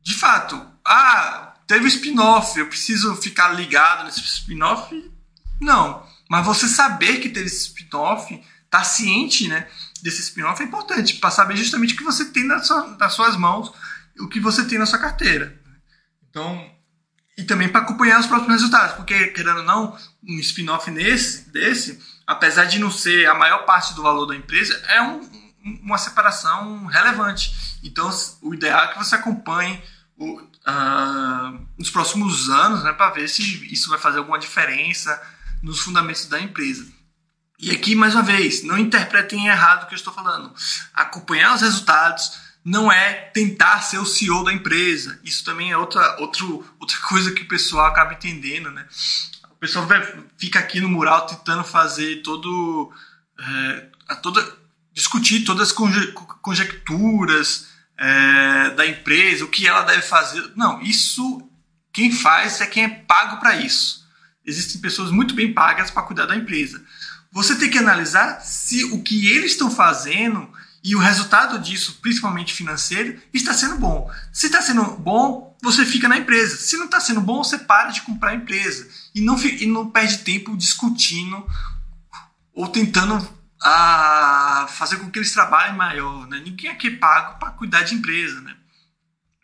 de fato, ah, teve o spin-off, eu preciso ficar ligado nesse spin-off? Não. Mas você saber que teve esse spin-off, tá ciente né, desse spin-off é importante, para saber justamente o que você tem nas, sua, nas suas mãos, o que você tem na sua carteira. Então, e também para acompanhar os próximos resultados, porque, querendo ou não, um spin-off nesse, desse, apesar de não ser a maior parte do valor da empresa, é um, uma separação relevante. Então, o ideal é que você acompanhe uh, nos próximos anos, né, para ver se isso vai fazer alguma diferença nos fundamentos da empresa. E aqui, mais uma vez, não interpretem errado o que eu estou falando. Acompanhar os resultados não é tentar ser o CEO da empresa. Isso também é outra, outro, outra *laughs* coisa que o pessoal acaba entendendo, né? O pessoal fica aqui no mural tentando fazer todo, é, toda discutir todas as conjecturas, é, da empresa, o que ela deve fazer. Não, isso quem faz é quem é pago para isso. Existem pessoas muito bem pagas para cuidar da empresa. Você tem que analisar se o que eles estão fazendo e o resultado disso, principalmente financeiro, está sendo bom. Se está sendo bom, você fica na empresa. Se não está sendo bom, você para de comprar a empresa. E não, e não perde tempo discutindo ou tentando a, fazer com que eles trabalhem maior. Né? Ninguém aqui é pago para cuidar de empresa. Né?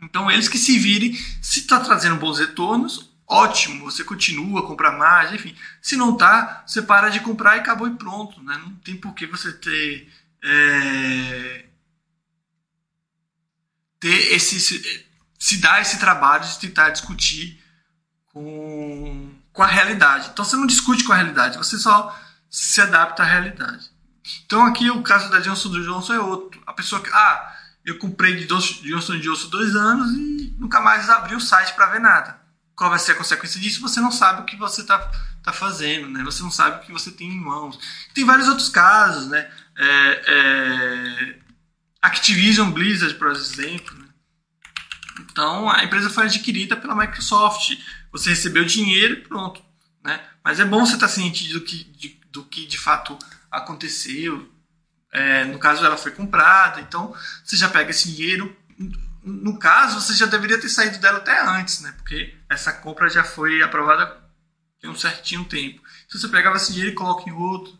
Então, eles que se virem, se está trazendo bons retornos, ótimo, você continua a comprar mais, enfim. Se não está, você para de comprar e acabou e pronto. Né? Não tem por que você ter é, ter esse se dar esse trabalho de tentar discutir com, com a realidade. Então você não discute com a realidade, você só se adapta à realidade. Então aqui o caso da Johnson Johnson é outro. A pessoa que ah, eu comprei de Johnson Johnson dois anos e nunca mais abri o site para ver nada. Qual vai ser a consequência disso? Você não sabe o que você está tá fazendo, né? Você não sabe o que você tem em mãos. Tem vários outros casos, né? é, é, Activision Blizzard, por exemplo. Né? Então a empresa foi adquirida pela Microsoft. Você recebeu dinheiro e pronto. Né? Mas é bom você estar ciente do que de, do que de fato aconteceu. É, no caso, ela foi comprada, então você já pega esse dinheiro. No caso, você já deveria ter saído dela até antes, né? porque essa compra já foi aprovada tem um certinho tempo. Se você pegava esse dinheiro e coloca em outro,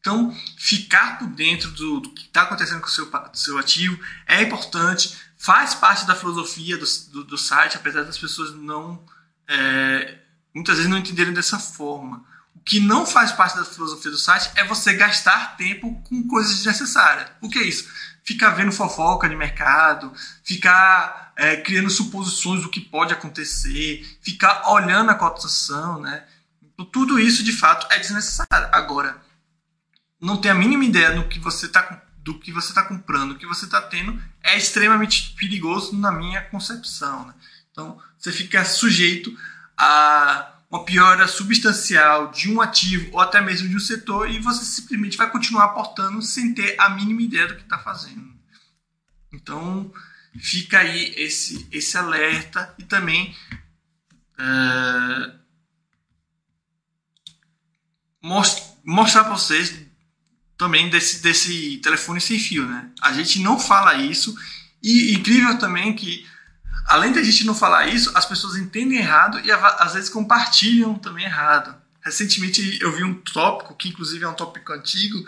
então, ficar por dentro do, do que está acontecendo com o seu, do seu ativo é importante, faz parte da filosofia do, do, do site, apesar das pessoas não é, muitas vezes não entenderem dessa forma. O que não faz parte da filosofia do site é você gastar tempo com coisas desnecessárias. O que é isso? Ficar vendo fofoca de mercado, ficar é, criando suposições do que pode acontecer, ficar olhando a cotação, né? Então, tudo isso de fato é desnecessário. Agora, não tem a mínima ideia do que você está do que você está comprando, do que você está tendo, é extremamente perigoso na minha concepção. Né? Então, você fica sujeito a uma piora substancial de um ativo ou até mesmo de um setor e você simplesmente vai continuar aportando sem ter a mínima ideia do que está fazendo. Então, fica aí esse, esse alerta e também é, mostrar para vocês também desse, desse telefone sem fio, né? A gente não fala isso e incrível também que além da gente não falar isso, as pessoas entendem errado e às vezes compartilham também errado. Recentemente eu vi um tópico, que inclusive é um tópico antigo,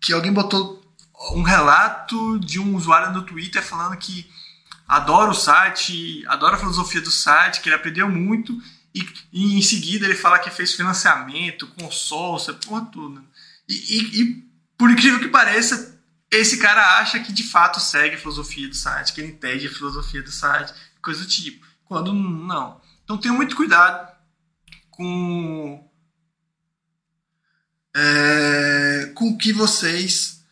que alguém botou um relato de um usuário no Twitter falando que adora o site, adora a filosofia do site, que ele aprendeu muito e, e em seguida ele fala que fez financiamento, consórcio, porra tudo. E, e, e por incrível que pareça, esse cara acha que de fato segue a filosofia do site, que ele entende a filosofia do site, coisa do tipo. Quando não. Então tenham muito cuidado com é, com o que vocês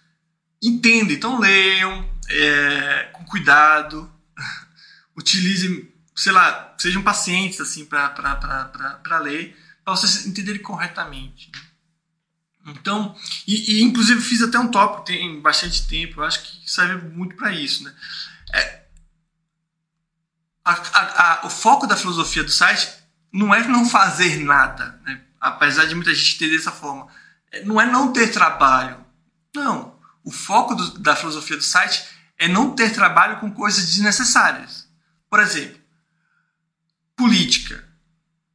entendem. Então leiam é, com cuidado, *laughs* utilizem, sei lá, sejam pacientes assim para ler, para vocês entenderem corretamente. Né? Então, e, e, inclusive fiz até um tópico, tem bastante tempo, eu acho que serve muito para isso. Né? É, a, a, a, o foco da filosofia do site não é não fazer nada, né? apesar de muita gente entender dessa forma. É, não é não ter trabalho. Não. O foco do, da filosofia do site é não ter trabalho com coisas desnecessárias. Por exemplo, política.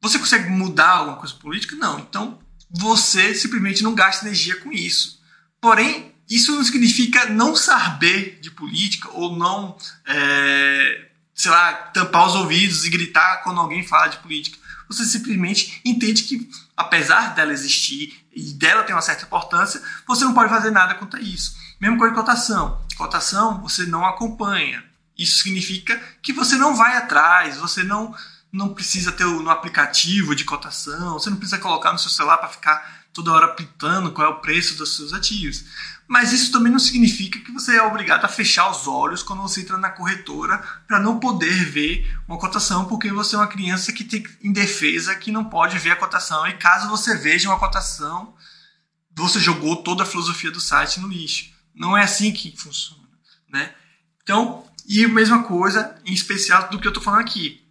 Você consegue mudar alguma coisa política? Não. Então, você simplesmente não gasta energia com isso. Porém, isso não significa não saber de política ou não, é, sei lá, tampar os ouvidos e gritar quando alguém fala de política. Você simplesmente entende que, apesar dela existir e dela ter uma certa importância, você não pode fazer nada contra isso. Mesmo com a cotação. Cotação você não acompanha. Isso significa que você não vai atrás, você não não precisa ter no aplicativo de cotação, você não precisa colocar no seu celular para ficar toda hora pitando qual é o preço dos seus ativos. Mas isso também não significa que você é obrigado a fechar os olhos quando você entra na corretora para não poder ver uma cotação, porque você é uma criança que tem indefesa que não pode ver a cotação. E caso você veja uma cotação, você jogou toda a filosofia do site no lixo. Não é assim que funciona, né? Então, e a mesma coisa, em especial do que eu estou falando aqui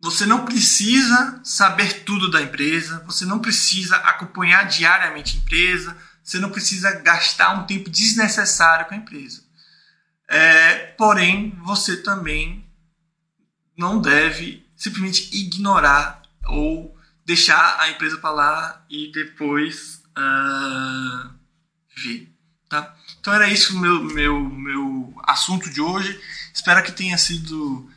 você não precisa saber tudo da empresa, você não precisa acompanhar diariamente a empresa, você não precisa gastar um tempo desnecessário com a empresa. É, porém, você também não deve simplesmente ignorar ou deixar a empresa para lá e depois uh, ver. Tá? Então era isso o meu, meu, meu assunto de hoje. Espero que tenha sido.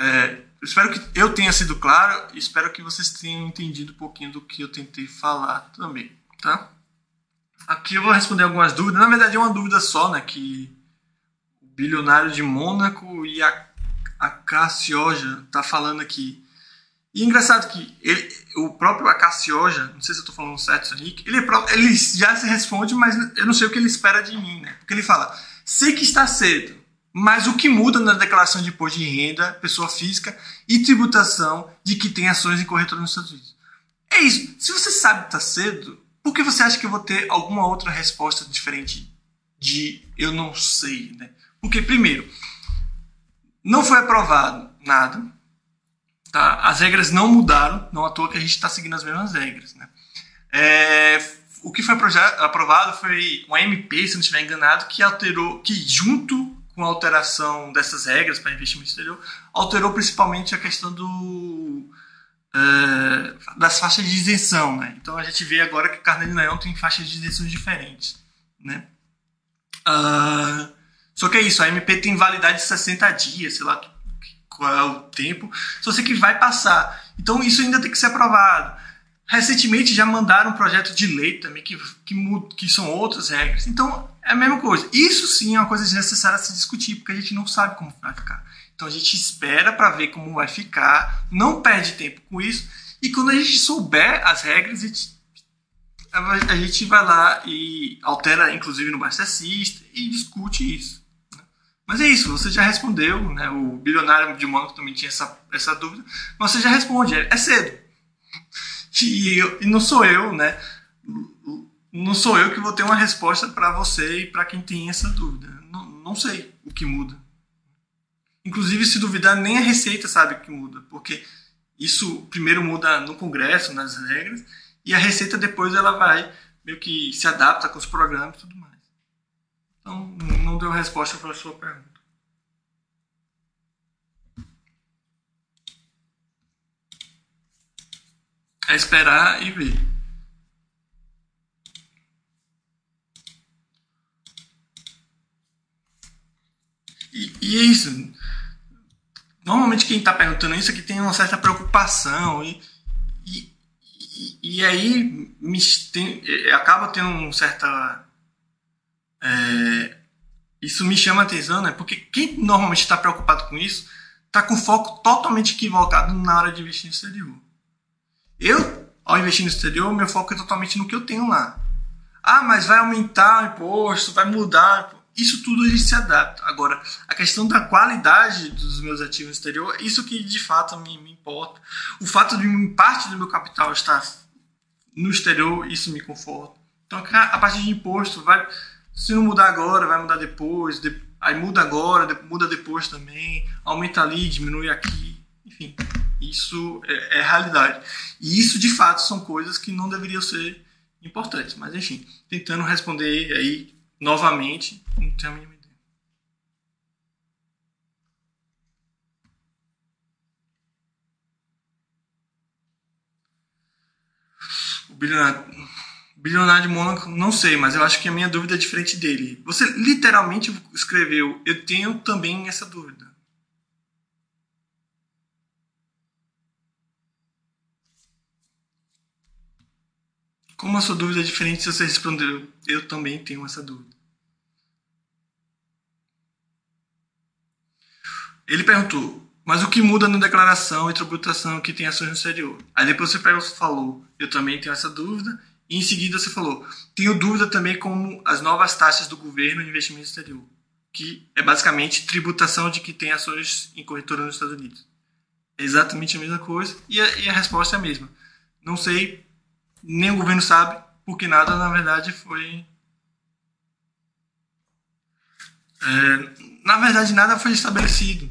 É, espero que eu tenha sido claro e espero que vocês tenham entendido um pouquinho do que eu tentei falar também. Tá? Aqui eu vou responder algumas dúvidas. Na verdade, é uma dúvida só, né? Que o bilionário de Mônaco e a, a Cassioja tá falando aqui. E engraçado que ele, o próprio Acacioja, não sei se eu estou falando certo, Nick, ele, ele já se responde, mas eu não sei o que ele espera de mim, né? Porque ele fala: sei que está cedo, mas o que muda na declaração de imposto de renda, pessoa física e tributação de que tem ações em corretora nos Estados Unidos? É isso. Se você sabe que está cedo, por que você acha que eu vou ter alguma outra resposta diferente de eu não sei, né? Porque, primeiro, não foi aprovado nada Tá? As regras não mudaram, não à toa que a gente está seguindo as mesmas regras. Né? É, o que foi aprovado foi um MP, se não estiver enganado, que alterou, que junto com a alteração dessas regras para investimento exterior, alterou principalmente a questão do, é, das faixas de isenção. Né? Então a gente vê agora que o Carneiro Leão tem faixas de isenção diferentes. Né? Uh, só que é isso, a MP tem validade de 60 dias, sei lá qual é o tempo, só sei que vai passar. Então isso ainda tem que ser aprovado. Recentemente já mandaram um projeto de lei também que, que, que são outras regras. Então é a mesma coisa. Isso sim é uma coisa necessária a se discutir, porque a gente não sabe como vai ficar. Então a gente espera para ver como vai ficar, não perde tempo com isso, e quando a gente souber as regras, a gente, a gente vai lá e altera, inclusive no System, e discute isso. Mas é isso, você já respondeu, né? O bilionário de Mônaco também tinha essa, essa dúvida, mas você já responde, é, é cedo. E, e não sou eu, né? Não sou eu que vou ter uma resposta para você e para quem tem essa dúvida. Não, não sei o que muda. Inclusive, se duvidar, nem a Receita sabe o que muda, porque isso primeiro muda no Congresso, nas regras, e a Receita depois ela vai meio que se adapta com os programas e tudo mais. Então, não deu resposta para a sua pergunta. É esperar e ver. E, e é isso. Normalmente quem está perguntando isso aqui tem uma certa preocupação e, e, e, aí me, tem, acaba tendo um certa é, isso me chama a atenção, né? Porque quem normalmente está preocupado com isso está com foco totalmente equivocado na hora de investir no exterior. Eu, ao investir no exterior, meu foco é totalmente no que eu tenho lá. Ah, mas vai aumentar o imposto, vai mudar. Isso tudo a gente se adapta. Agora, a questão da qualidade dos meus ativos no exterior, isso que de fato me, me importa. O fato de parte do meu capital estar no exterior, isso me conforta. Então, a partir de imposto, vai se não mudar agora, vai mudar depois, de, aí muda agora, muda depois também, aumenta ali, diminui aqui, enfim, isso é, é realidade. E isso de fato são coisas que não deveriam ser importantes, mas enfim, tentando responder aí novamente, não tenho a mínima ideia. O bilionário Bilionário de Mônaco, não sei, mas eu acho que a minha dúvida é diferente dele. Você literalmente escreveu, eu tenho também essa dúvida. Como a sua dúvida é diferente se você respondeu, eu também tenho essa dúvida. Ele perguntou, mas o que muda na declaração e tributação que tem ações no exterior? Aí depois você falou, eu também tenho essa dúvida e em seguida você falou: tenho dúvida também como as novas taxas do governo em investimento exterior, que é basicamente tributação de que tem ações em corretora nos Estados Unidos. É exatamente a mesma coisa e a, e a resposta é a mesma. Não sei, nem o governo sabe, porque nada na verdade foi. É, na verdade, nada foi estabelecido.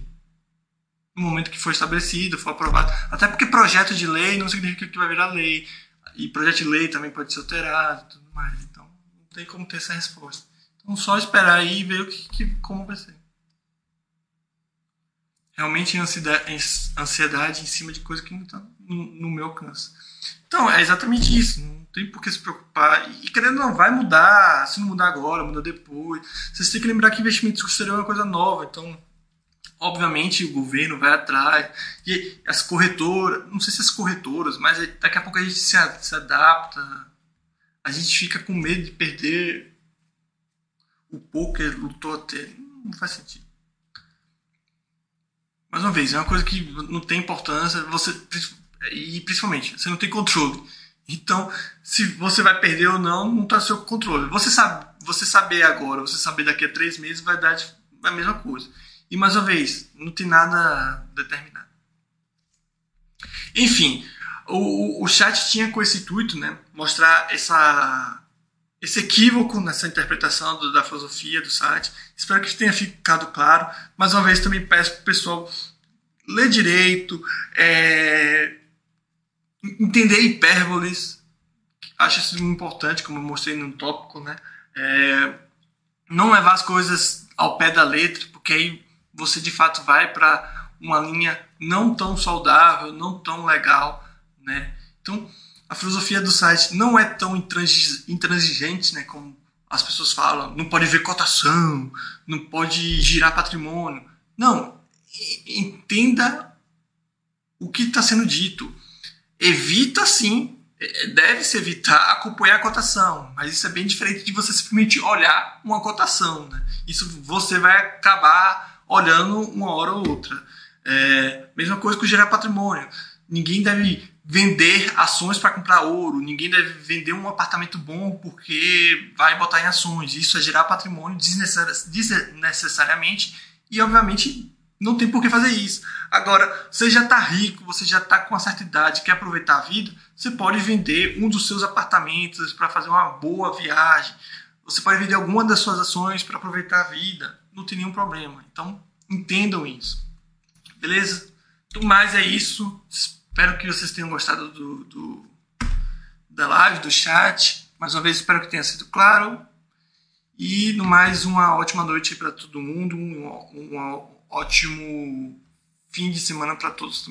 No momento que foi estabelecido, foi aprovado. Até porque projeto de lei não significa que vai virar lei e projeto de lei também pode ser alterado tudo mais. Então, não tem como ter essa resposta. Então, só esperar aí e ver o que, que como vai ser. Realmente, ansiedade em cima de coisa que não está no, no meu alcance. Então, é exatamente isso. Não tem por que se preocupar. E querendo não, vai mudar. Se não mudar agora, muda depois. Vocês têm que lembrar que investimento exterior é uma coisa nova. Então, obviamente, o governo vai atrás. E as corretoras, não sei se as corretoras, mas daqui a pouco a gente se, se adapta. A gente fica com medo de perder o poker lutou até. Não faz sentido. Mais uma vez, é uma coisa que não tem importância. Você e principalmente, você não tem controle. Então, se você vai perder ou não, não está seu controle. Você sabe, você saber agora, você saber daqui a três meses vai dar a mesma coisa. E mais uma vez, não tem nada determinado. Enfim, o, o chat tinha com esse intuito, né, mostrar essa, esse equívoco nessa interpretação do, da filosofia do site. Espero que tenha ficado claro. Mais uma vez, também peço para o pessoal ler direito, é, entender hipérboles, acho isso importante, como eu mostrei no tópico, né? É, não levar as coisas ao pé da letra, porque aí você de fato vai para uma linha não tão saudável, não tão legal, né? Então, a filosofia do site não é tão intransigente, né, como as pessoas falam, não pode ver cotação, não pode girar patrimônio. Não, entenda o que está sendo dito evita sim, é, deve-se evitar acompanhar a cotação, mas isso é bem diferente de você simplesmente olhar uma cotação. Né? Isso você vai acabar olhando uma hora ou outra. É, mesma coisa com gerar patrimônio. Ninguém deve vender ações para comprar ouro, ninguém deve vender um apartamento bom porque vai botar em ações. Isso é gerar patrimônio desnecessariamente e, obviamente, não tem por que fazer isso. Agora, você já está rico, você já está com uma certa idade, quer aproveitar a vida, você pode vender um dos seus apartamentos para fazer uma boa viagem. Você pode vender alguma das suas ações para aproveitar a vida. Não tem nenhum problema. Então, entendam isso. Beleza? Do mais é isso. Espero que vocês tenham gostado do, do da live, do chat. Mais uma vez, espero que tenha sido claro. E, no mais, uma ótima noite para todo mundo. Ótimo fim de semana para todos.